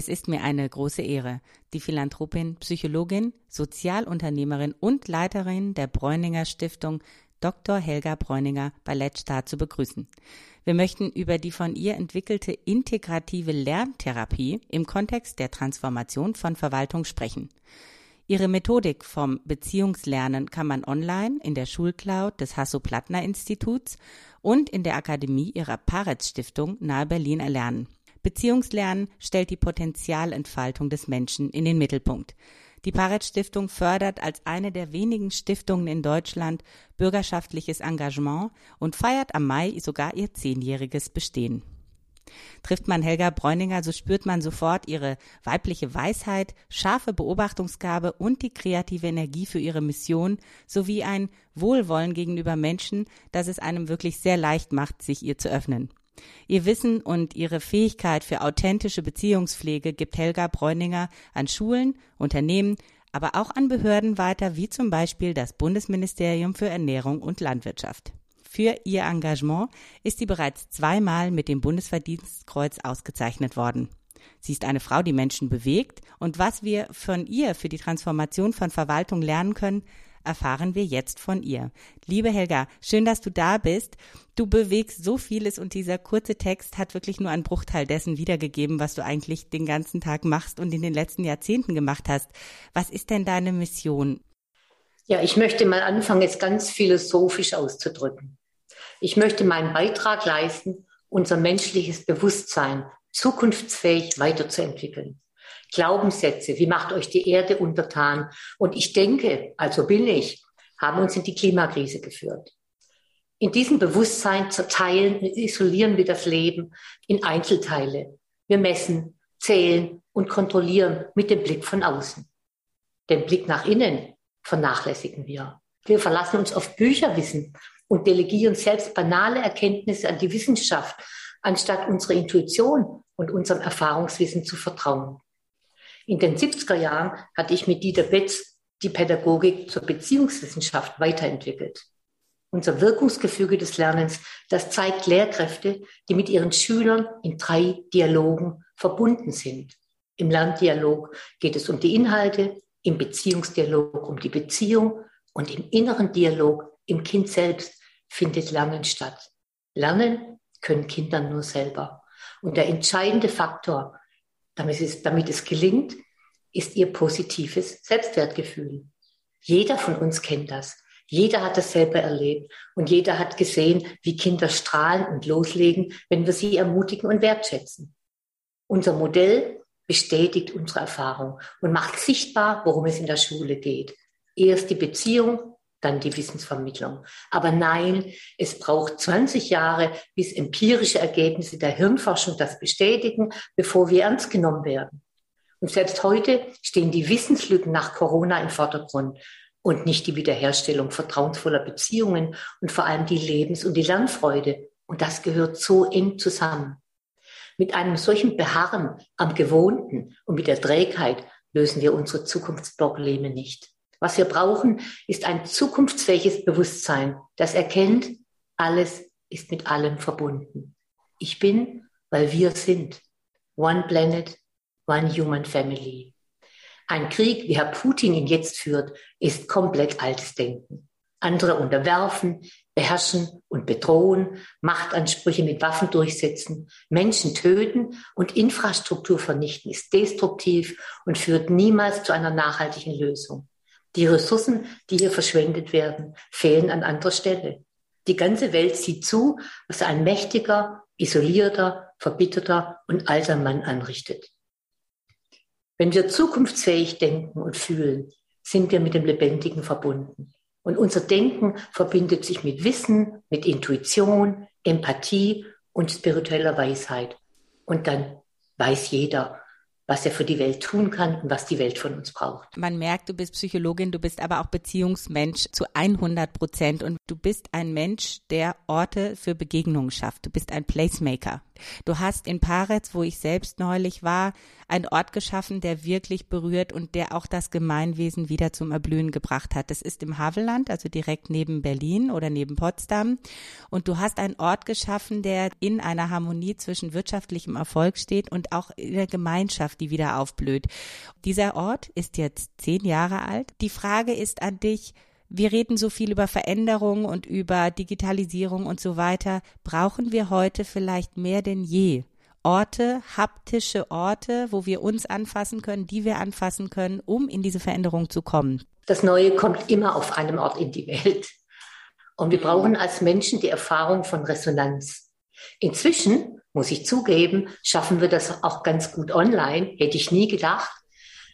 Es ist mir eine große Ehre, die Philanthropin, Psychologin, Sozialunternehmerin und Leiterin der Bräuninger Stiftung Dr. Helga Bräuninger Ballettstart zu begrüßen. Wir möchten über die von ihr entwickelte integrative Lerntherapie im Kontext der Transformation von Verwaltung sprechen. Ihre Methodik vom Beziehungslernen kann man online in der Schulcloud des Hasso-Plattner-Instituts und in der Akademie ihrer Paretz-Stiftung nahe Berlin erlernen. Beziehungslernen stellt die Potenzialentfaltung des Menschen in den Mittelpunkt. Die Paret Stiftung fördert als eine der wenigen Stiftungen in Deutschland bürgerschaftliches Engagement und feiert am Mai sogar ihr zehnjähriges Bestehen. Trifft man Helga Bräuninger, so spürt man sofort ihre weibliche Weisheit, scharfe Beobachtungsgabe und die kreative Energie für ihre Mission sowie ein Wohlwollen gegenüber Menschen, das es einem wirklich sehr leicht macht, sich ihr zu öffnen. Ihr Wissen und ihre Fähigkeit für authentische Beziehungspflege gibt Helga Bräuninger an Schulen, Unternehmen, aber auch an Behörden weiter, wie zum Beispiel das Bundesministerium für Ernährung und Landwirtschaft. Für ihr Engagement ist sie bereits zweimal mit dem Bundesverdienstkreuz ausgezeichnet worden. Sie ist eine Frau, die Menschen bewegt und was wir von ihr für die Transformation von Verwaltung lernen können, erfahren wir jetzt von ihr. Liebe Helga, schön, dass du da bist. Du bewegst so vieles und dieser kurze Text hat wirklich nur einen Bruchteil dessen wiedergegeben, was du eigentlich den ganzen Tag machst und in den letzten Jahrzehnten gemacht hast. Was ist denn deine Mission? Ja, ich möchte mal anfangen, es ganz philosophisch auszudrücken. Ich möchte meinen Beitrag leisten, unser menschliches Bewusstsein zukunftsfähig weiterzuentwickeln. Glaubenssätze, wie macht euch die Erde untertan? Und ich denke, also bin ich, haben uns in die Klimakrise geführt. In diesem Bewusstsein zerteilen und isolieren wir das Leben in Einzelteile. Wir messen, zählen und kontrollieren mit dem Blick von außen. Den Blick nach innen vernachlässigen wir. Wir verlassen uns auf Bücherwissen und delegieren selbst banale Erkenntnisse an die Wissenschaft, anstatt unserer Intuition und unserem Erfahrungswissen zu vertrauen. In den 70er Jahren hatte ich mit Dieter Betz die Pädagogik zur Beziehungswissenschaft weiterentwickelt. Unser Wirkungsgefüge des Lernens, das zeigt Lehrkräfte, die mit ihren Schülern in drei Dialogen verbunden sind. Im Lerndialog geht es um die Inhalte, im Beziehungsdialog um die Beziehung und im inneren Dialog im Kind selbst findet Lernen statt. Lernen können Kinder nur selber. Und der entscheidende Faktor damit es, damit es gelingt, ist ihr positives Selbstwertgefühl. Jeder von uns kennt das. Jeder hat das selber erlebt und jeder hat gesehen, wie Kinder strahlen und loslegen, wenn wir sie ermutigen und wertschätzen. Unser Modell bestätigt unsere Erfahrung und macht sichtbar, worum es in der Schule geht. Erst die Beziehung, dann die Wissensvermittlung. Aber nein, es braucht 20 Jahre, bis empirische Ergebnisse der Hirnforschung das bestätigen, bevor wir ernst genommen werden. Und selbst heute stehen die Wissenslücken nach Corona im Vordergrund und nicht die Wiederherstellung vertrauensvoller Beziehungen und vor allem die Lebens- und die Lernfreude. Und das gehört so eng zusammen. Mit einem solchen Beharren am Gewohnten und mit der Trägheit lösen wir unsere Zukunftsprobleme nicht. Was wir brauchen, ist ein zukunftsfähiges Bewusstsein, das erkennt, alles ist mit allem verbunden. Ich bin, weil wir sind. One Planet, One Human Family. Ein Krieg, wie Herr Putin ihn jetzt führt, ist komplett altes Denken. Andere unterwerfen, beherrschen und bedrohen, Machtansprüche mit Waffen durchsetzen, Menschen töten und Infrastruktur vernichten, ist destruktiv und führt niemals zu einer nachhaltigen Lösung. Die Ressourcen, die hier verschwendet werden, fehlen an anderer Stelle. Die ganze Welt sieht zu, was ein mächtiger, isolierter, verbitterter und alter Mann anrichtet. Wenn wir zukunftsfähig denken und fühlen, sind wir mit dem Lebendigen verbunden. Und unser Denken verbindet sich mit Wissen, mit Intuition, Empathie und spiritueller Weisheit. Und dann weiß jeder, was er für die Welt tun kann und was die Welt von uns braucht. Man merkt, du bist Psychologin, du bist aber auch Beziehungsmensch zu 100 Prozent und du bist ein Mensch, der Orte für Begegnungen schafft. Du bist ein Placemaker. Du hast in Paretz, wo ich selbst neulich war, einen Ort geschaffen, der wirklich berührt und der auch das Gemeinwesen wieder zum Erblühen gebracht hat. Das ist im Havelland, also direkt neben Berlin oder neben Potsdam. Und du hast einen Ort geschaffen, der in einer Harmonie zwischen wirtschaftlichem Erfolg steht und auch in der Gemeinschaft, die wieder aufblüht. Dieser Ort ist jetzt zehn Jahre alt. Die Frage ist an dich, wir reden so viel über Veränderung und über Digitalisierung und so weiter. Brauchen wir heute vielleicht mehr denn je Orte, haptische Orte, wo wir uns anfassen können, die wir anfassen können, um in diese Veränderung zu kommen? Das Neue kommt immer auf einem Ort in die Welt. Und wir brauchen als Menschen die Erfahrung von Resonanz. Inzwischen, muss ich zugeben, schaffen wir das auch ganz gut online. Hätte ich nie gedacht.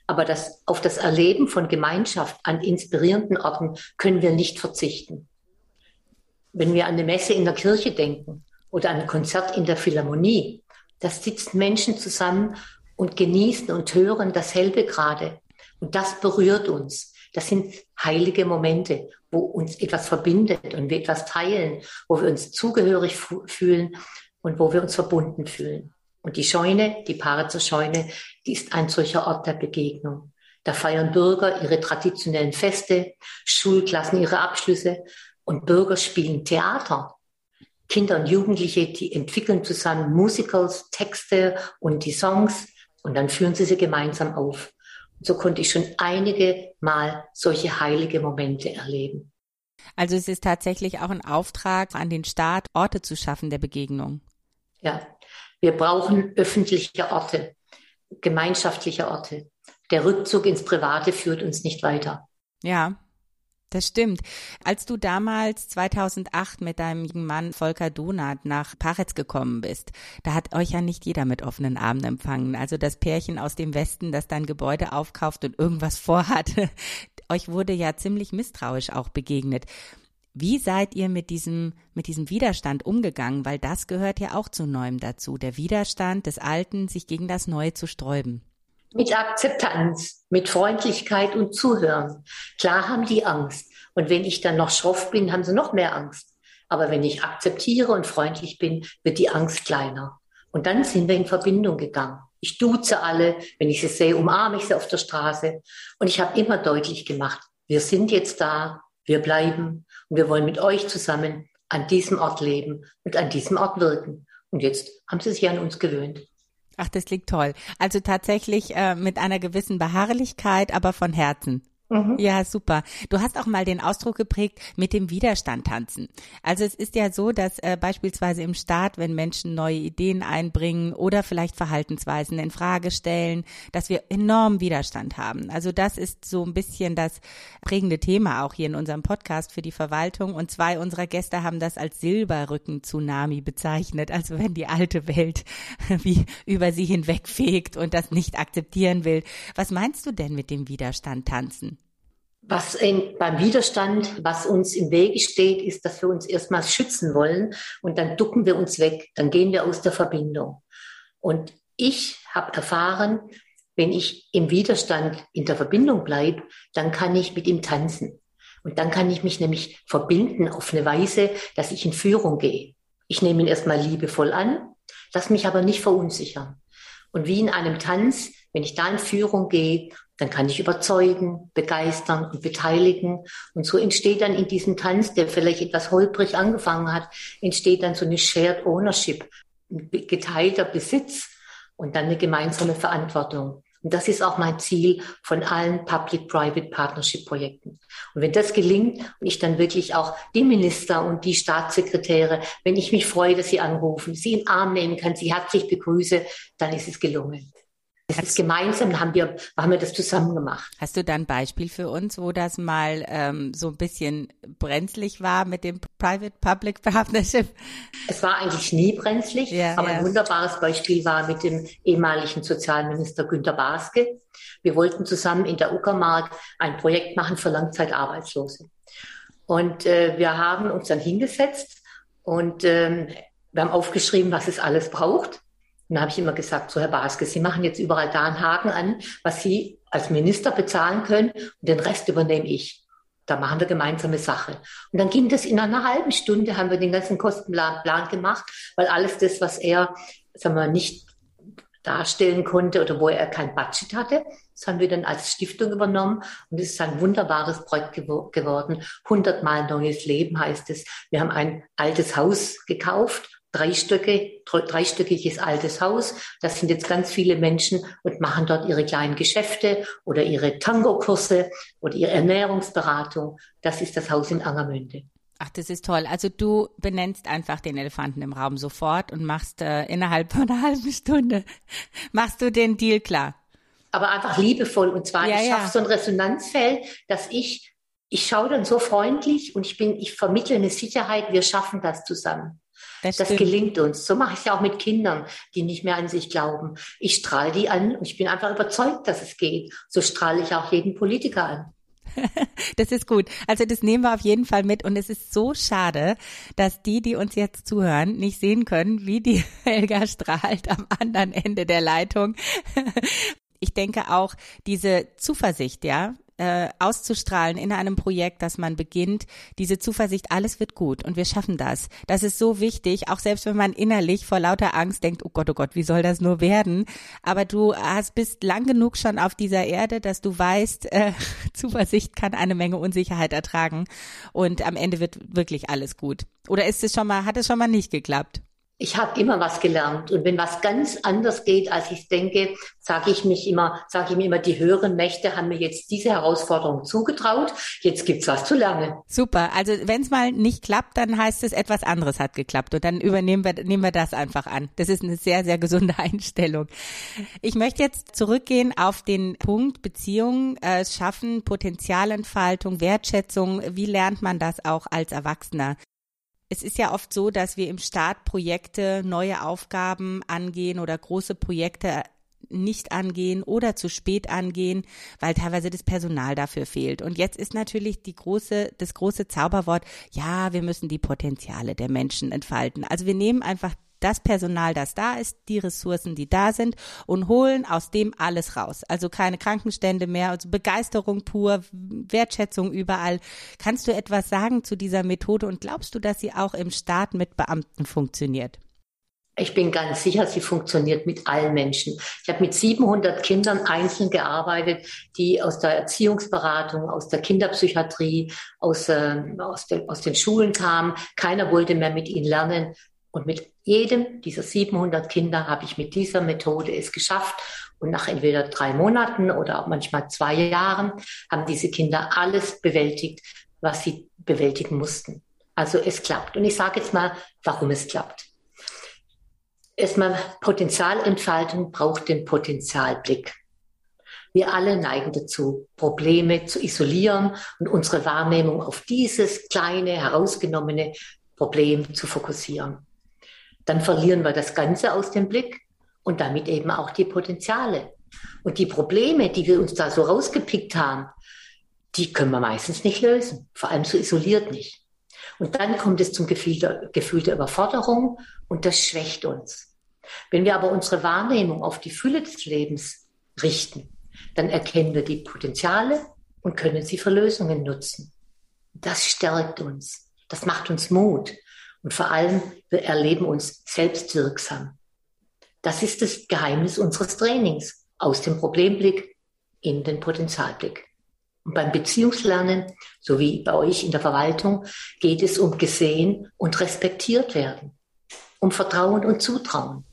Aber das, auf das Erleben von Gemeinschaft an inspirierenden Orten können wir nicht verzichten. Wenn wir an eine Messe in der Kirche denken oder an ein Konzert in der Philharmonie, da sitzen Menschen zusammen und genießen und hören dasselbe gerade. Und das berührt uns. Das sind heilige Momente, wo uns etwas verbindet und wir etwas teilen, wo wir uns zugehörig fühlen und wo wir uns verbunden fühlen. Und die Scheune, die Paare zur Scheune, die ist ein solcher Ort der Begegnung. Da feiern Bürger ihre traditionellen Feste, Schulklassen ihre Abschlüsse und Bürger spielen Theater. Kinder und Jugendliche, die entwickeln zusammen Musicals, Texte und die Songs und dann führen sie sie gemeinsam auf. Und so konnte ich schon einige Mal solche heilige Momente erleben. Also es ist tatsächlich auch ein Auftrag an den Staat, Orte zu schaffen der Begegnung. Ja, wir brauchen öffentliche Orte, gemeinschaftliche Orte. Der Rückzug ins Private führt uns nicht weiter. Ja, das stimmt. Als du damals 2008 mit deinem Mann Volker Donat nach Paretz gekommen bist, da hat euch ja nicht jeder mit offenen Armen empfangen. Also das Pärchen aus dem Westen, das dein Gebäude aufkauft und irgendwas vorhat, euch wurde ja ziemlich misstrauisch auch begegnet. Wie seid ihr mit diesem, mit diesem Widerstand umgegangen? Weil das gehört ja auch zu Neuem dazu. Der Widerstand des Alten, sich gegen das Neue zu sträuben. Mit Akzeptanz, mit Freundlichkeit und Zuhören. Klar haben die Angst. Und wenn ich dann noch schroff bin, haben sie noch mehr Angst. Aber wenn ich akzeptiere und freundlich bin, wird die Angst kleiner. Und dann sind wir in Verbindung gegangen. Ich duze alle. Wenn ich sie sehe, umarme ich sie auf der Straße. Und ich habe immer deutlich gemacht, wir sind jetzt da, wir bleiben und wir wollen mit euch zusammen an diesem Ort leben und an diesem Ort wirken. Und jetzt haben sie sich an uns gewöhnt. Ach, das liegt toll. Also tatsächlich äh, mit einer gewissen Beharrlichkeit, aber von Herzen. Mhm. Ja, super. Du hast auch mal den Ausdruck geprägt, mit dem Widerstand tanzen. Also es ist ja so, dass äh, beispielsweise im Staat, wenn Menschen neue Ideen einbringen oder vielleicht Verhaltensweisen in Frage stellen, dass wir enorm Widerstand haben. Also das ist so ein bisschen das prägende Thema auch hier in unserem Podcast für die Verwaltung. Und zwei unserer Gäste haben das als Silberrücken-Tsunami bezeichnet. Also wenn die alte Welt wie über sie hinwegfegt und das nicht akzeptieren will. Was meinst du denn mit dem Widerstand tanzen? Was in, beim Widerstand, was uns im Wege steht, ist, dass wir uns erstmals schützen wollen und dann ducken wir uns weg, dann gehen wir aus der Verbindung. Und ich habe erfahren, wenn ich im Widerstand in der Verbindung bleibe, dann kann ich mit ihm tanzen. Und dann kann ich mich nämlich verbinden auf eine Weise, dass ich in Führung gehe. Ich nehme ihn erstmal liebevoll an, lass mich aber nicht verunsichern. Und wie in einem Tanz, wenn ich da in Führung gehe dann kann ich überzeugen, begeistern und beteiligen. Und so entsteht dann in diesem Tanz, der vielleicht etwas holprig angefangen hat, entsteht dann so eine Shared Ownership, ein geteilter Besitz und dann eine gemeinsame Verantwortung. Und das ist auch mein Ziel von allen Public-Private Partnership-Projekten. Und wenn das gelingt und ich dann wirklich auch die Minister und die Staatssekretäre, wenn ich mich freue, dass sie anrufen, sie in den Arm nehmen kann, sie herzlich begrüße, dann ist es gelungen. Das ist gemeinsam, haben wir, haben wir das zusammen gemacht. Hast du da ein Beispiel für uns, wo das mal ähm, so ein bisschen brenzlig war mit dem Private-Public Partnership? Es war eigentlich nie brenzlig, ja, aber ja. ein wunderbares Beispiel war mit dem ehemaligen Sozialminister Günter Baske. Wir wollten zusammen in der Uckermark ein Projekt machen für Langzeitarbeitslose. Und äh, wir haben uns dann hingesetzt und ähm, wir haben aufgeschrieben, was es alles braucht. Und da habe ich immer gesagt, so Herr Baske, Sie machen jetzt überall da einen Haken an, was Sie als Minister bezahlen können und den Rest übernehme ich. Da machen wir gemeinsame Sache. Und dann ging das in einer halben Stunde, haben wir den ganzen Kostenplan gemacht, weil alles das, was er, sagen wir, nicht darstellen konnte oder wo er kein Budget hatte, das haben wir dann als Stiftung übernommen und es ist ein wunderbares Projekt gewo geworden. 100 Mal neues Leben heißt es. Wir haben ein altes Haus gekauft dreistöcke, dreistöckiges altes Haus. Das sind jetzt ganz viele Menschen und machen dort ihre kleinen Geschäfte oder ihre Tango-Kurse oder ihre Ernährungsberatung. Das ist das Haus in Angermünde. Ach, das ist toll. Also du benennst einfach den Elefanten im Raum sofort und machst äh, innerhalb von einer halben Stunde machst du den Deal klar. Aber einfach liebevoll und zwar ja, ich schaffe ja. so ein Resonanzfeld, dass ich ich schaue dann so freundlich und ich bin ich vermittle eine Sicherheit. Wir schaffen das zusammen. Das, das gelingt uns. So mache ich es ja auch mit Kindern, die nicht mehr an sich glauben. Ich strahle die an und ich bin einfach überzeugt, dass es geht. So strahle ich auch jeden Politiker an. Das ist gut. Also das nehmen wir auf jeden Fall mit. Und es ist so schade, dass die, die uns jetzt zuhören, nicht sehen können, wie die Helga strahlt am anderen Ende der Leitung. Ich denke auch diese Zuversicht, ja, äh, auszustrahlen in einem Projekt, dass man beginnt, diese Zuversicht, alles wird gut und wir schaffen das. Das ist so wichtig, auch selbst wenn man innerlich vor lauter Angst denkt, oh Gott, oh Gott, wie soll das nur werden? Aber du hast bist lang genug schon auf dieser Erde, dass du weißt, äh, Zuversicht kann eine Menge Unsicherheit ertragen und am Ende wird wirklich alles gut. Oder ist es schon mal, hat es schon mal nicht geklappt? Ich habe immer was gelernt. Und wenn was ganz anders geht, als ich denke, sage ich mich immer, sage ich mir immer, die höheren Mächte haben mir jetzt diese Herausforderung zugetraut. Jetzt gibt's was zu lernen. Super. Also wenn es mal nicht klappt, dann heißt es, etwas anderes hat geklappt. Und dann übernehmen wir, nehmen wir das einfach an. Das ist eine sehr, sehr gesunde Einstellung. Ich möchte jetzt zurückgehen auf den Punkt Beziehungen äh, schaffen, Potenzialentfaltung, Wertschätzung. Wie lernt man das auch als Erwachsener? Es ist ja oft so, dass wir im Start Projekte, neue Aufgaben angehen oder große Projekte nicht angehen oder zu spät angehen, weil teilweise das Personal dafür fehlt. Und jetzt ist natürlich die große, das große Zauberwort, ja, wir müssen die Potenziale der Menschen entfalten. Also wir nehmen einfach das Personal, das da ist, die Ressourcen, die da sind und holen aus dem alles raus. Also keine Krankenstände mehr, also Begeisterung pur, Wertschätzung überall. Kannst du etwas sagen zu dieser Methode und glaubst du, dass sie auch im Staat mit Beamten funktioniert? Ich bin ganz sicher, sie funktioniert mit allen Menschen. Ich habe mit 700 Kindern einzeln gearbeitet, die aus der Erziehungsberatung, aus der Kinderpsychiatrie, aus, äh, aus, de, aus den Schulen kamen. Keiner wollte mehr mit ihnen lernen. Und mit jedem dieser 700 Kinder habe ich mit dieser Methode es geschafft. Und nach entweder drei Monaten oder auch manchmal zwei Jahren haben diese Kinder alles bewältigt, was sie bewältigen mussten. Also es klappt. Und ich sage jetzt mal, warum es klappt. Erstmal Potenzialentfaltung braucht den Potenzialblick. Wir alle neigen dazu, Probleme zu isolieren und unsere Wahrnehmung auf dieses kleine, herausgenommene Problem zu fokussieren dann verlieren wir das Ganze aus dem Blick und damit eben auch die Potenziale. Und die Probleme, die wir uns da so rausgepickt haben, die können wir meistens nicht lösen, vor allem so isoliert nicht. Und dann kommt es zum Gefühl der, Gefühl der Überforderung und das schwächt uns. Wenn wir aber unsere Wahrnehmung auf die Fülle des Lebens richten, dann erkennen wir die Potenziale und können sie für Lösungen nutzen. Das stärkt uns. Das macht uns Mut. Und vor allem, wir erleben uns selbstwirksam. Das ist das Geheimnis unseres Trainings. Aus dem Problemblick in den Potenzialblick. Und beim Beziehungslernen, so wie bei euch in der Verwaltung, geht es um gesehen und respektiert werden, um Vertrauen und Zutrauen.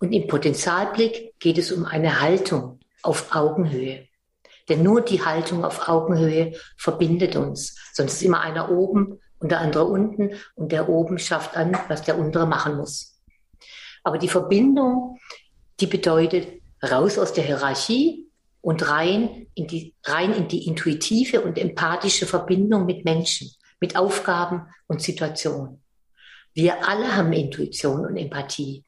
Und im Potenzialblick geht es um eine Haltung auf Augenhöhe. Denn nur die Haltung auf Augenhöhe verbindet uns. Sonst ist immer einer oben und der andere unten und der oben schafft an, was der untere machen muss. Aber die Verbindung, die bedeutet raus aus der Hierarchie und rein in die, rein in die intuitive und empathische Verbindung mit Menschen, mit Aufgaben und Situationen. Wir alle haben Intuition und Empathie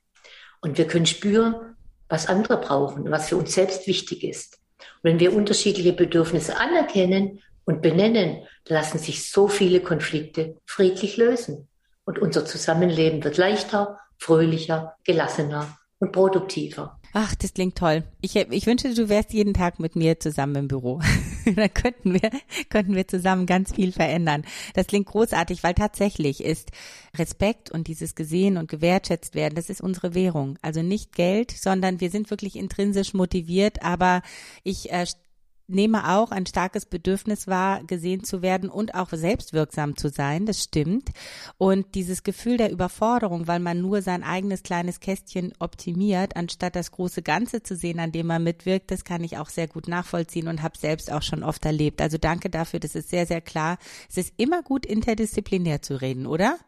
und wir können spüren, was andere brauchen, was für uns selbst wichtig ist. Und wenn wir unterschiedliche Bedürfnisse anerkennen und benennen, lassen sich so viele Konflikte friedlich lösen. Und unser Zusammenleben wird leichter, fröhlicher, gelassener und produktiver. Ach, das klingt toll. Ich, ich wünschte, du wärst jeden Tag mit mir zusammen im Büro. Dann könnten wir, könnten wir zusammen ganz viel verändern. Das klingt großartig, weil tatsächlich ist Respekt und dieses gesehen und gewertschätzt werden, das ist unsere Währung. Also nicht Geld, sondern wir sind wirklich intrinsisch motiviert. Aber ich äh, nehme auch ein starkes Bedürfnis wahr, gesehen zu werden und auch selbstwirksam zu sein. Das stimmt. Und dieses Gefühl der Überforderung, weil man nur sein eigenes kleines Kästchen optimiert, anstatt das große Ganze zu sehen, an dem man mitwirkt, das kann ich auch sehr gut nachvollziehen und habe selbst auch schon oft erlebt. Also danke dafür. Das ist sehr, sehr klar. Es ist immer gut, interdisziplinär zu reden, oder?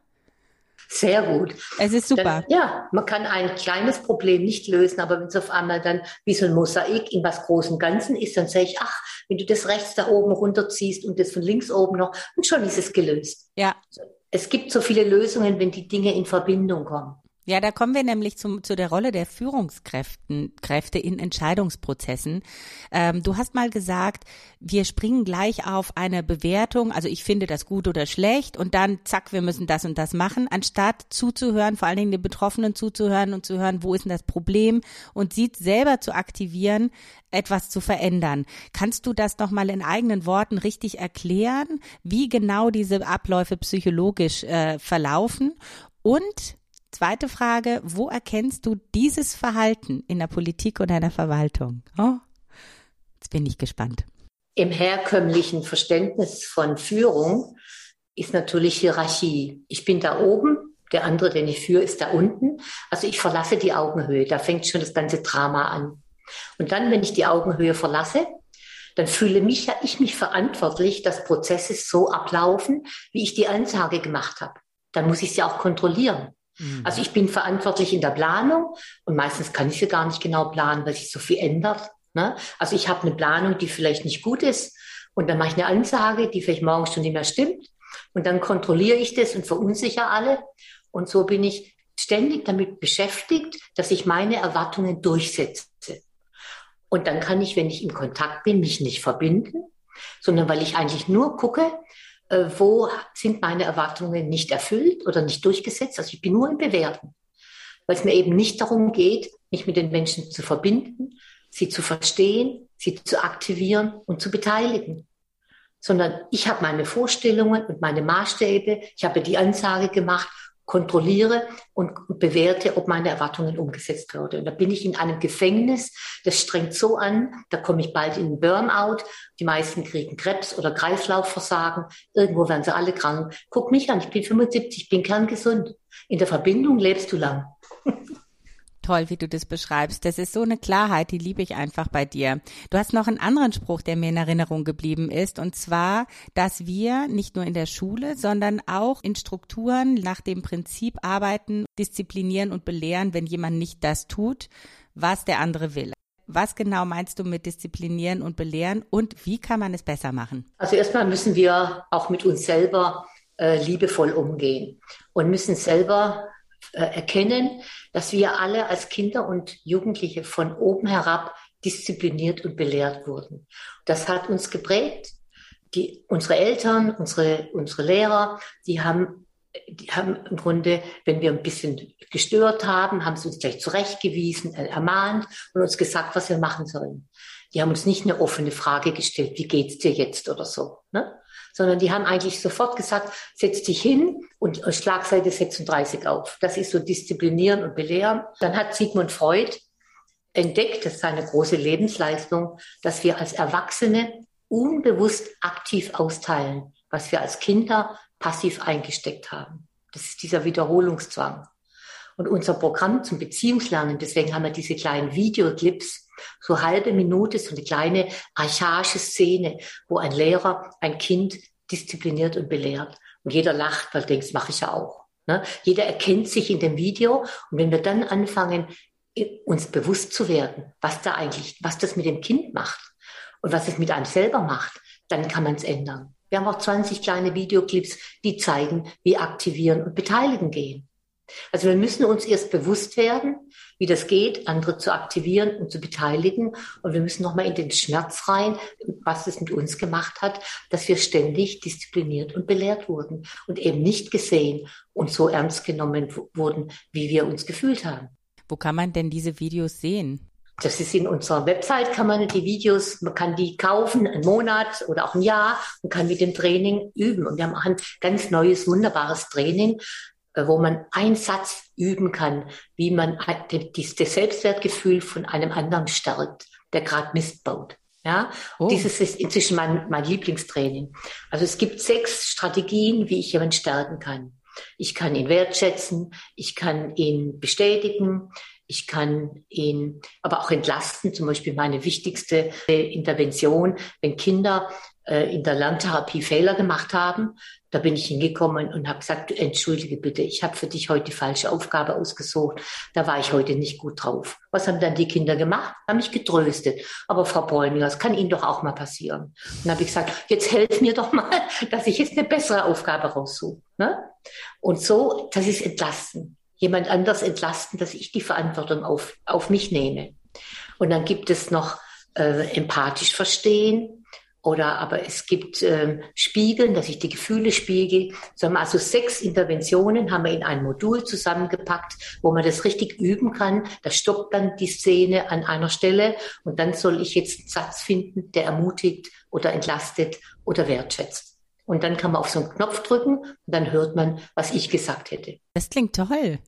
Sehr gut. Es ist super. Dann, ja, man kann ein kleines Problem nicht lösen, aber wenn es auf einmal dann wie so ein Mosaik in was großen Ganzen ist, dann sage ich, ach, wenn du das rechts da oben runterziehst und das von links oben noch, und schon ist es gelöst. Ja. Es gibt so viele Lösungen, wenn die Dinge in Verbindung kommen. Ja, da kommen wir nämlich zum, zu der Rolle der Führungskräfte Kräfte in Entscheidungsprozessen. Ähm, du hast mal gesagt, wir springen gleich auf eine Bewertung, also ich finde das gut oder schlecht und dann zack, wir müssen das und das machen, anstatt zuzuhören, vor allen Dingen den Betroffenen zuzuhören und zu hören, wo ist denn das Problem und sie selber zu aktivieren, etwas zu verändern. Kannst du das nochmal in eigenen Worten richtig erklären, wie genau diese Abläufe psychologisch äh, verlaufen? Und Zweite Frage, wo erkennst du dieses Verhalten in der Politik oder in der Verwaltung? Oh, jetzt bin ich gespannt. Im herkömmlichen Verständnis von Führung ist natürlich Hierarchie. Ich bin da oben, der andere, den ich führe, ist da unten. Also ich verlasse die Augenhöhe. Da fängt schon das ganze Drama an. Und dann, wenn ich die Augenhöhe verlasse, dann fühle mich ja ich mich verantwortlich, dass Prozesse so ablaufen, wie ich die Ansage gemacht habe. Dann muss ich sie auch kontrollieren. Mhm. Also ich bin verantwortlich in der Planung und meistens kann ich sie gar nicht genau planen, weil sich so viel ändert. Ne? Also ich habe eine Planung, die vielleicht nicht gut ist und dann mache ich eine Ansage, die vielleicht morgen schon nicht mehr stimmt und dann kontrolliere ich das und verunsichere alle und so bin ich ständig damit beschäftigt, dass ich meine Erwartungen durchsetze. Und dann kann ich, wenn ich in Kontakt bin, mich nicht verbinden, sondern weil ich eigentlich nur gucke, wo sind meine Erwartungen nicht erfüllt oder nicht durchgesetzt. Also ich bin nur im Bewerten, weil es mir eben nicht darum geht, mich mit den Menschen zu verbinden, sie zu verstehen, sie zu aktivieren und zu beteiligen, sondern ich habe meine Vorstellungen und meine Maßstäbe, ich habe die Ansage gemacht kontrolliere und bewerte, ob meine Erwartungen umgesetzt werden. Und da bin ich in einem Gefängnis, das strengt so an, da komme ich bald in Burnout, die meisten kriegen Krebs oder Kreislaufversagen, irgendwo werden sie alle krank. Guck mich an, ich bin 75, ich bin kerngesund. In der Verbindung lebst du lang. Toll, wie du das beschreibst. Das ist so eine Klarheit, die liebe ich einfach bei dir. Du hast noch einen anderen Spruch, der mir in Erinnerung geblieben ist, und zwar, dass wir nicht nur in der Schule, sondern auch in Strukturen nach dem Prinzip arbeiten, disziplinieren und belehren, wenn jemand nicht das tut, was der andere will. Was genau meinst du mit disziplinieren und belehren und wie kann man es besser machen? Also erstmal müssen wir auch mit uns selber äh, liebevoll umgehen und müssen selber äh, erkennen, dass wir alle als Kinder und Jugendliche von oben herab diszipliniert und belehrt wurden. Das hat uns geprägt. Die, unsere Eltern, unsere, unsere Lehrer, die haben, die haben im Grunde, wenn wir ein bisschen gestört haben, haben sie uns gleich zurechtgewiesen, äh, ermahnt und uns gesagt, was wir machen sollen. Die haben uns nicht eine offene Frage gestellt, wie geht's dir jetzt oder so. Ne? Sondern die haben eigentlich sofort gesagt, setz dich hin und Schlagseite 36 auf. Das ist so disziplinieren und belehren. Dann hat Sigmund Freud entdeckt, das ist seine große Lebensleistung, dass wir als Erwachsene unbewusst aktiv austeilen, was wir als Kinder passiv eingesteckt haben. Das ist dieser Wiederholungszwang. Und unser Programm zum Beziehungslernen, deswegen haben wir diese kleinen Videoclips, so halbe Minute, so eine kleine archaische Szene, wo ein Lehrer ein Kind diszipliniert und belehrt. Und jeder lacht, weil denkt, das mache ich ja auch. Ne? Jeder erkennt sich in dem Video. Und wenn wir dann anfangen, uns bewusst zu werden, was da eigentlich, was das mit dem Kind macht und was es mit einem selber macht, dann kann man es ändern. Wir haben auch 20 kleine Videoclips, die zeigen, wie aktivieren und beteiligen gehen. Also wir müssen uns erst bewusst werden, wie das geht, andere zu aktivieren und zu beteiligen. Und wir müssen nochmal in den Schmerz rein, was es mit uns gemacht hat, dass wir ständig diszipliniert und belehrt wurden und eben nicht gesehen und so ernst genommen wurden, wie wir uns gefühlt haben. Wo kann man denn diese Videos sehen? Das ist in unserer Website, kann man die Videos, man kann die kaufen, einen Monat oder auch ein Jahr und kann mit dem Training üben. Und wir haben auch ein ganz neues, wunderbares Training, wo man einen Satz üben kann, wie man das Selbstwertgefühl von einem anderen stärkt, der gerade Mist baut. Ja, oh. dieses ist inzwischen mein, mein Lieblingstraining. Also es gibt sechs Strategien, wie ich jemanden stärken kann. Ich kann ihn wertschätzen, ich kann ihn bestätigen, ich kann ihn aber auch entlasten. Zum Beispiel meine wichtigste Intervention, wenn Kinder äh, in der Lerntherapie Fehler gemacht haben, da bin ich hingekommen und habe gesagt, entschuldige bitte, ich habe für dich heute die falsche Aufgabe ausgesucht. Da war ich heute nicht gut drauf. Was haben dann die Kinder gemacht? Haben mich getröstet. Aber Frau Bräuninger, das kann Ihnen doch auch mal passieren. Und habe ich gesagt, jetzt helf mir doch mal, dass ich jetzt eine bessere Aufgabe raussuche. Ne? Und so, das ist Entlasten jemand anders entlasten, dass ich die Verantwortung auf, auf mich nehme. Und dann gibt es noch äh, empathisch verstehen oder aber es gibt äh, Spiegeln, dass ich die Gefühle spiegel. Also sechs Interventionen haben wir in ein Modul zusammengepackt, wo man das richtig üben kann. Da stoppt dann die Szene an einer Stelle und dann soll ich jetzt einen Satz finden, der ermutigt oder entlastet oder wertschätzt. Und dann kann man auf so einen Knopf drücken und dann hört man, was ich gesagt hätte. Das klingt toll.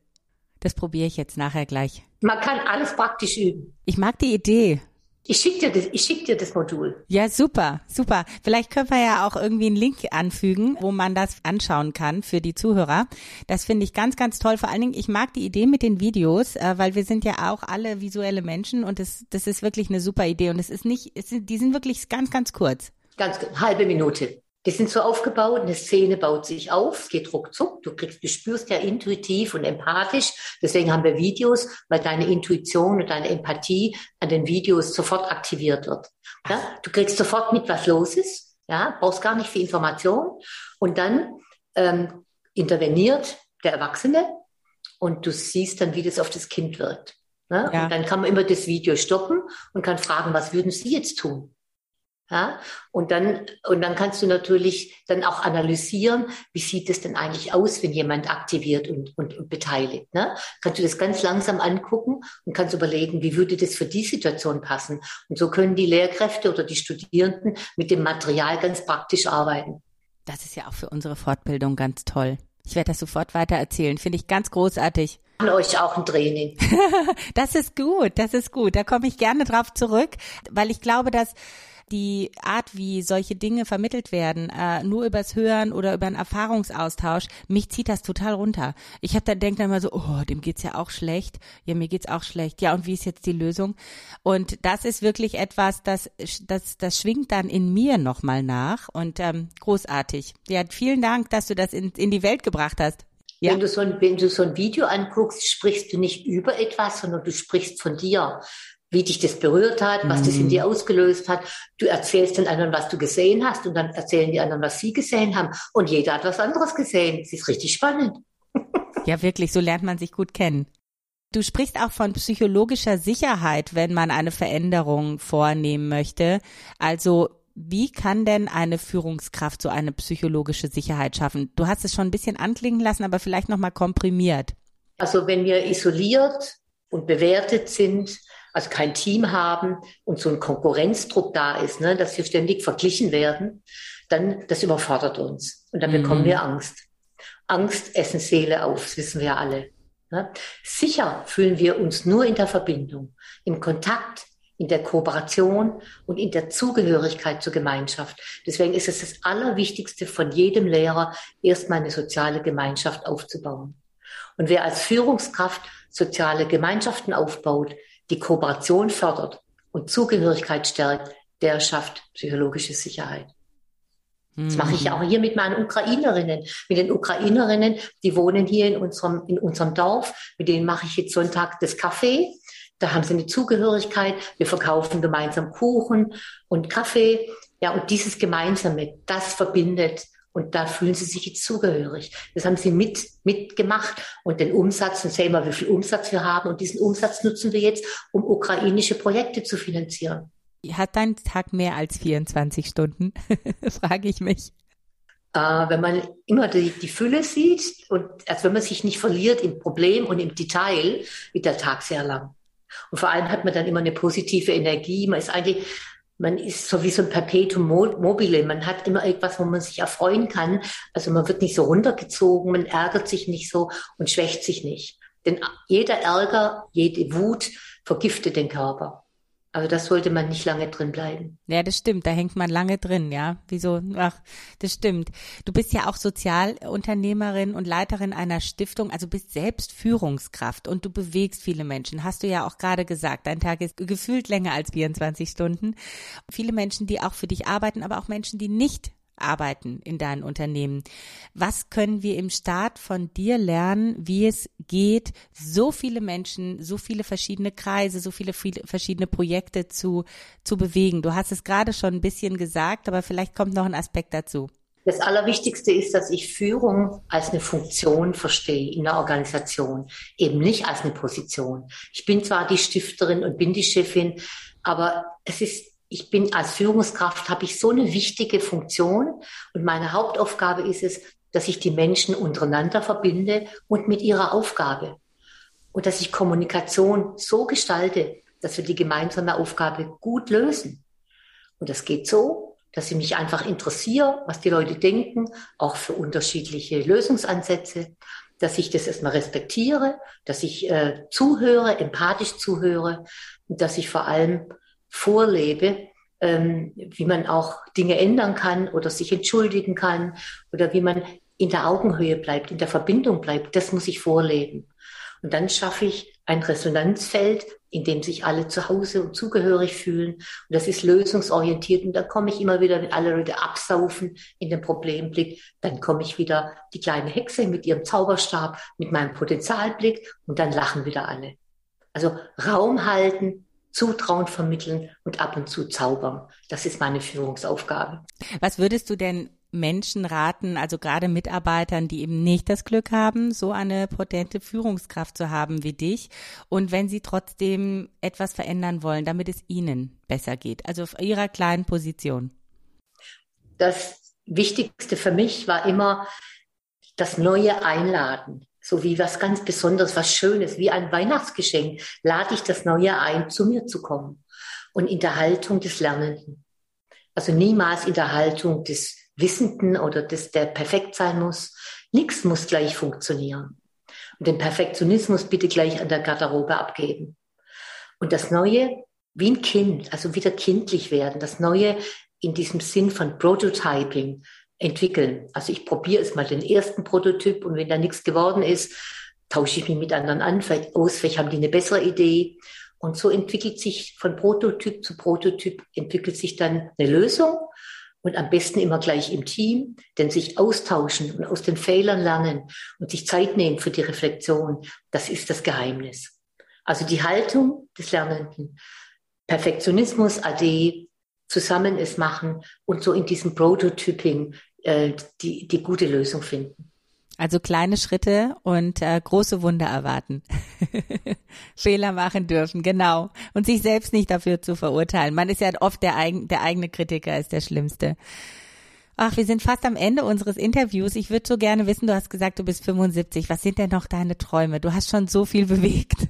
Das probiere ich jetzt nachher gleich. Man kann alles praktisch üben. Ich mag die Idee. Ich schicke dir, das, ich schick dir das Modul. Ja, super, super. Vielleicht können wir ja auch irgendwie einen Link anfügen, wo man das anschauen kann für die Zuhörer. Das finde ich ganz, ganz toll. Vor allen Dingen, ich mag die Idee mit den Videos, äh, weil wir sind ja auch alle visuelle Menschen und das, das ist wirklich eine super Idee. Und es ist nicht, es sind, die sind wirklich ganz, ganz kurz. Ganz halbe Minute. Die sind so aufgebaut, eine Szene baut sich auf, es geht ruckzuck, du kriegst, du spürst ja intuitiv und empathisch. Deswegen haben wir Videos, weil deine Intuition und deine Empathie an den Videos sofort aktiviert wird. Ja? Du kriegst sofort mit, was los ist, ja, brauchst gar nicht viel Information. Und dann ähm, interveniert der Erwachsene und du siehst dann, wie das auf das Kind wirkt. Ne? Ja. Und dann kann man immer das Video stoppen und kann fragen, was würden Sie jetzt tun? Ja, und dann, und dann kannst du natürlich dann auch analysieren, wie sieht es denn eigentlich aus, wenn jemand aktiviert und, und, und beteiligt. Ne? Kannst du das ganz langsam angucken und kannst überlegen, wie würde das für die Situation passen. Und so können die Lehrkräfte oder die Studierenden mit dem Material ganz praktisch arbeiten. Das ist ja auch für unsere Fortbildung ganz toll. Ich werde das sofort weiter erzählen. Finde ich ganz großartig. An euch auch ein Training. das ist gut, das ist gut. Da komme ich gerne drauf zurück, weil ich glaube, dass die Art, wie solche Dinge vermittelt werden, äh, nur übers Hören oder über einen Erfahrungsaustausch, mich zieht das total runter. Ich habe da denke dann immer so, oh, dem geht's ja auch schlecht. Ja, mir geht's auch schlecht. Ja, und wie ist jetzt die Lösung? Und das ist wirklich etwas, das das das schwingt dann in mir nochmal nach und ähm, großartig. Ja, vielen Dank, dass du das in, in die Welt gebracht hast. Ja. Wenn, du so ein, wenn du so ein Video anguckst, sprichst du nicht über etwas, sondern du sprichst von dir wie dich das berührt hat, was das in dir mhm. ausgelöst hat. Du erzählst den anderen, was du gesehen hast und dann erzählen die anderen, was sie gesehen haben. Und jeder hat was anderes gesehen. Es ist richtig spannend. Ja, wirklich, so lernt man sich gut kennen. Du sprichst auch von psychologischer Sicherheit, wenn man eine Veränderung vornehmen möchte. Also wie kann denn eine Führungskraft so eine psychologische Sicherheit schaffen? Du hast es schon ein bisschen anklingen lassen, aber vielleicht nochmal komprimiert. Also wenn wir isoliert und bewertet sind, also kein Team haben und so ein Konkurrenzdruck da ist, ne, dass wir ständig verglichen werden, dann das überfordert uns und dann mhm. bekommen wir Angst. Angst essen Seele auf, das wissen wir alle. Ne? Sicher fühlen wir uns nur in der Verbindung, im Kontakt, in der Kooperation und in der Zugehörigkeit zur Gemeinschaft. Deswegen ist es das Allerwichtigste von jedem Lehrer, erstmal eine soziale Gemeinschaft aufzubauen. Und wer als Führungskraft soziale Gemeinschaften aufbaut, die Kooperation fördert und Zugehörigkeit stärkt, der schafft psychologische Sicherheit. Das mache ich auch hier mit meinen Ukrainerinnen. Mit den Ukrainerinnen, die wohnen hier in unserem, in unserem Dorf. Mit denen mache ich jetzt Sonntag das Kaffee. Da haben sie eine Zugehörigkeit. Wir verkaufen gemeinsam Kuchen und Kaffee. Ja, und dieses Gemeinsame, das verbindet und da fühlen sie sich jetzt zugehörig. Das haben sie mit, mitgemacht und den Umsatz, und sehen wir, wie viel Umsatz wir haben. Und diesen Umsatz nutzen wir jetzt, um ukrainische Projekte zu finanzieren. Hat dein Tag mehr als 24 Stunden? Frage ich mich. äh, wenn man immer die, die Fülle sieht und als wenn man sich nicht verliert im Problem und im Detail, wird der Tag sehr lang. Und vor allem hat man dann immer eine positive Energie. Man ist eigentlich, man ist so wie so ein Perpetuum mobile. Man hat immer etwas, wo man sich erfreuen kann. Also man wird nicht so runtergezogen, man ärgert sich nicht so und schwächt sich nicht. Denn jeder Ärger, jede Wut vergiftet den Körper. Also das sollte man nicht lange drin bleiben. Ja, das stimmt. Da hängt man lange drin, ja. Wieso? Ach, das stimmt. Du bist ja auch Sozialunternehmerin und Leiterin einer Stiftung, also bist selbst Führungskraft und du bewegst viele Menschen. Hast du ja auch gerade gesagt. Dein Tag ist gefühlt länger als 24 Stunden. Viele Menschen, die auch für dich arbeiten, aber auch Menschen, die nicht arbeiten in deinen Unternehmen. Was können wir im Start von dir lernen, wie es geht, so viele Menschen, so viele verschiedene Kreise, so viele, viele verschiedene Projekte zu, zu bewegen? Du hast es gerade schon ein bisschen gesagt, aber vielleicht kommt noch ein Aspekt dazu. Das Allerwichtigste ist, dass ich Führung als eine Funktion verstehe in der Organisation, eben nicht als eine Position. Ich bin zwar die Stifterin und bin die Chefin, aber es ist ich bin als Führungskraft, habe ich so eine wichtige Funktion und meine Hauptaufgabe ist es, dass ich die Menschen untereinander verbinde und mit ihrer Aufgabe. Und dass ich Kommunikation so gestalte, dass wir die gemeinsame Aufgabe gut lösen. Und das geht so, dass ich mich einfach interessiere, was die Leute denken, auch für unterschiedliche Lösungsansätze, dass ich das erstmal respektiere, dass ich äh, zuhöre, empathisch zuhöre und dass ich vor allem vorlebe, ähm, wie man auch Dinge ändern kann oder sich entschuldigen kann oder wie man in der Augenhöhe bleibt, in der Verbindung bleibt, das muss ich vorleben. Und dann schaffe ich ein Resonanzfeld, in dem sich alle zu Hause und zugehörig fühlen. Und das ist lösungsorientiert. Und da komme ich immer wieder, wenn alle Leute absaufen in den Problemblick, dann komme ich wieder die kleine Hexe mit ihrem Zauberstab, mit meinem Potenzialblick und dann lachen wieder alle. Also Raum halten, Zutrauen vermitteln und ab und zu zaubern. Das ist meine Führungsaufgabe. Was würdest du denn Menschen raten, also gerade Mitarbeitern, die eben nicht das Glück haben, so eine potente Führungskraft zu haben wie dich. Und wenn sie trotzdem etwas verändern wollen, damit es ihnen besser geht, also auf ihrer kleinen Position. Das Wichtigste für mich war immer das neue Einladen so wie was ganz Besonderes, was Schönes, wie ein Weihnachtsgeschenk, lade ich das Neue ein, zu mir zu kommen. Und in der Haltung des Lernenden. Also niemals in der Haltung des Wissenden oder des, der perfekt sein muss. Nichts muss gleich funktionieren. Und den Perfektionismus bitte gleich an der Garderobe abgeben. Und das Neue wie ein Kind, also wieder kindlich werden. Das Neue in diesem Sinn von Prototyping, entwickeln. Also ich probiere es mal den ersten Prototyp und wenn da nichts geworden ist, tausche ich mich mit anderen an, vielleicht aus, vielleicht haben die eine bessere Idee. Und so entwickelt sich von Prototyp zu Prototyp, entwickelt sich dann eine Lösung und am besten immer gleich im Team, denn sich austauschen und aus den Fehlern lernen und sich Zeit nehmen für die Reflexion, das ist das Geheimnis. Also die Haltung des Lernenden, Perfektionismus, AD, zusammen es machen und so in diesem Prototyping äh, die, die gute Lösung finden. Also kleine Schritte und äh, große Wunder erwarten. Fehler machen dürfen, genau. Und sich selbst nicht dafür zu verurteilen. Man ist ja oft der, eigen, der eigene Kritiker ist der Schlimmste. Ach, wir sind fast am Ende unseres Interviews. Ich würde so gerne wissen, du hast gesagt, du bist 75. Was sind denn noch deine Träume? Du hast schon so viel bewegt.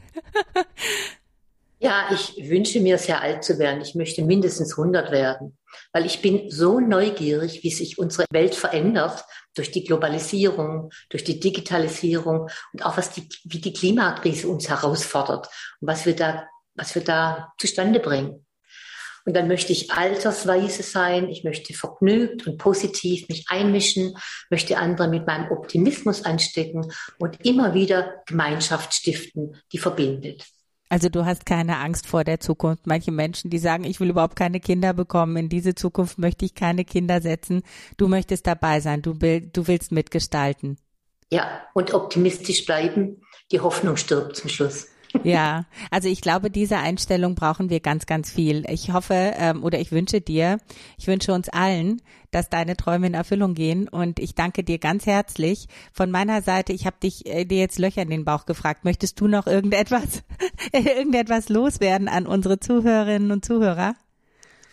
Ja, ich wünsche mir sehr alt zu werden. Ich möchte mindestens 100 werden weil ich bin so neugierig, wie sich unsere Welt verändert durch die Globalisierung, durch die Digitalisierung und auch was die, wie die Klimakrise uns herausfordert und was wir da, was wir da zustande bringen. Und dann möchte ich altersweise sein, ich möchte vergnügt und positiv mich einmischen, möchte andere mit meinem Optimismus anstecken und immer wieder Gemeinschaft stiften, die verbindet. Also du hast keine Angst vor der Zukunft. Manche Menschen, die sagen, ich will überhaupt keine Kinder bekommen, in diese Zukunft möchte ich keine Kinder setzen. Du möchtest dabei sein, du, du willst mitgestalten. Ja, und optimistisch bleiben. Die Hoffnung stirbt zum Schluss. Ja, also ich glaube, diese Einstellung brauchen wir ganz, ganz viel. Ich hoffe ähm, oder ich wünsche dir, ich wünsche uns allen, dass deine Träume in Erfüllung gehen und ich danke dir ganz herzlich. Von meiner Seite, ich habe dich äh, dir jetzt Löcher in den Bauch gefragt. Möchtest du noch irgendetwas, irgendetwas loswerden an unsere Zuhörerinnen und Zuhörer?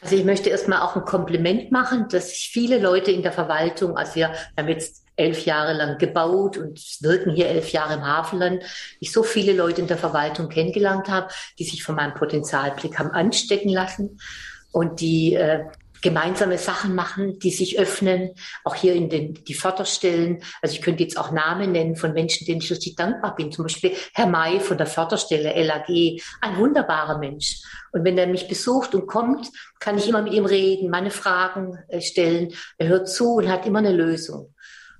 Also ich möchte erstmal auch ein Kompliment machen, dass sich viele Leute in der Verwaltung, also wir haben jetzt elf Jahre lang gebaut und wirken hier elf Jahre im Hafenland, ich so viele Leute in der Verwaltung kennengelernt habe, die sich von meinem Potenzialblick haben anstecken lassen und die äh, gemeinsame Sachen machen, die sich öffnen, auch hier in den, die Förderstellen. Also ich könnte jetzt auch Namen nennen von Menschen, denen ich richtig dankbar bin. Zum Beispiel Herr May von der Förderstelle LAG, ein wunderbarer Mensch. Und wenn er mich besucht und kommt, kann ich immer mit ihm reden, meine Fragen äh, stellen. Er hört zu und hat immer eine Lösung.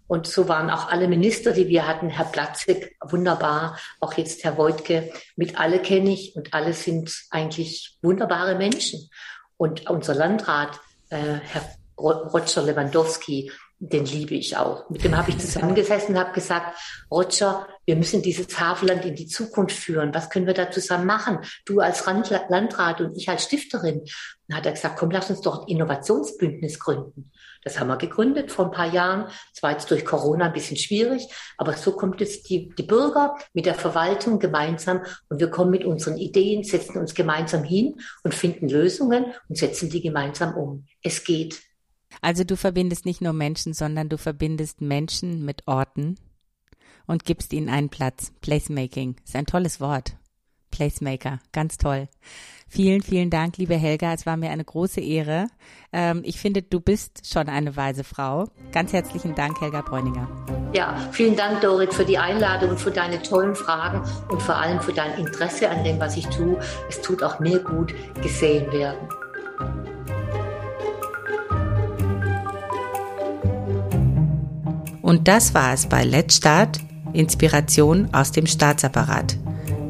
Und so waren auch alle Minister, die wir hatten, Herr Platzig, wunderbar, auch jetzt Herr Wojtke, mit alle kenne ich und alle sind eigentlich wunderbare Menschen. Und unser Landrat, äh, Herr Roger Lewandowski, den liebe ich auch. Mit dem habe ich zusammengesessen und habe gesagt, Roger, wir müssen dieses Hafenland in die Zukunft führen. Was können wir da zusammen machen? Du als Landrat und ich als Stifterin. Dann hat er gesagt, komm, lass uns doch ein Innovationsbündnis gründen. Das haben wir gegründet vor ein paar Jahren. Es war jetzt durch Corona ein bisschen schwierig, aber so kommt jetzt die, die Bürger mit der Verwaltung gemeinsam und wir kommen mit unseren Ideen, setzen uns gemeinsam hin und finden Lösungen und setzen die gemeinsam um. Es geht. Also du verbindest nicht nur Menschen, sondern du verbindest Menschen mit Orten und gibst ihnen einen Platz. Placemaking ist ein tolles Wort. Placemaker, ganz toll. Vielen, vielen Dank, liebe Helga. Es war mir eine große Ehre. Ähm, ich finde, du bist schon eine weise Frau. Ganz herzlichen Dank, Helga Bräuninger. Ja, vielen Dank, Dorit, für die Einladung und für deine tollen Fragen und vor allem für dein Interesse an dem, was ich tue. Es tut auch mir gut, gesehen werden. Und das war es bei Let's Start, Inspiration aus dem Staatsapparat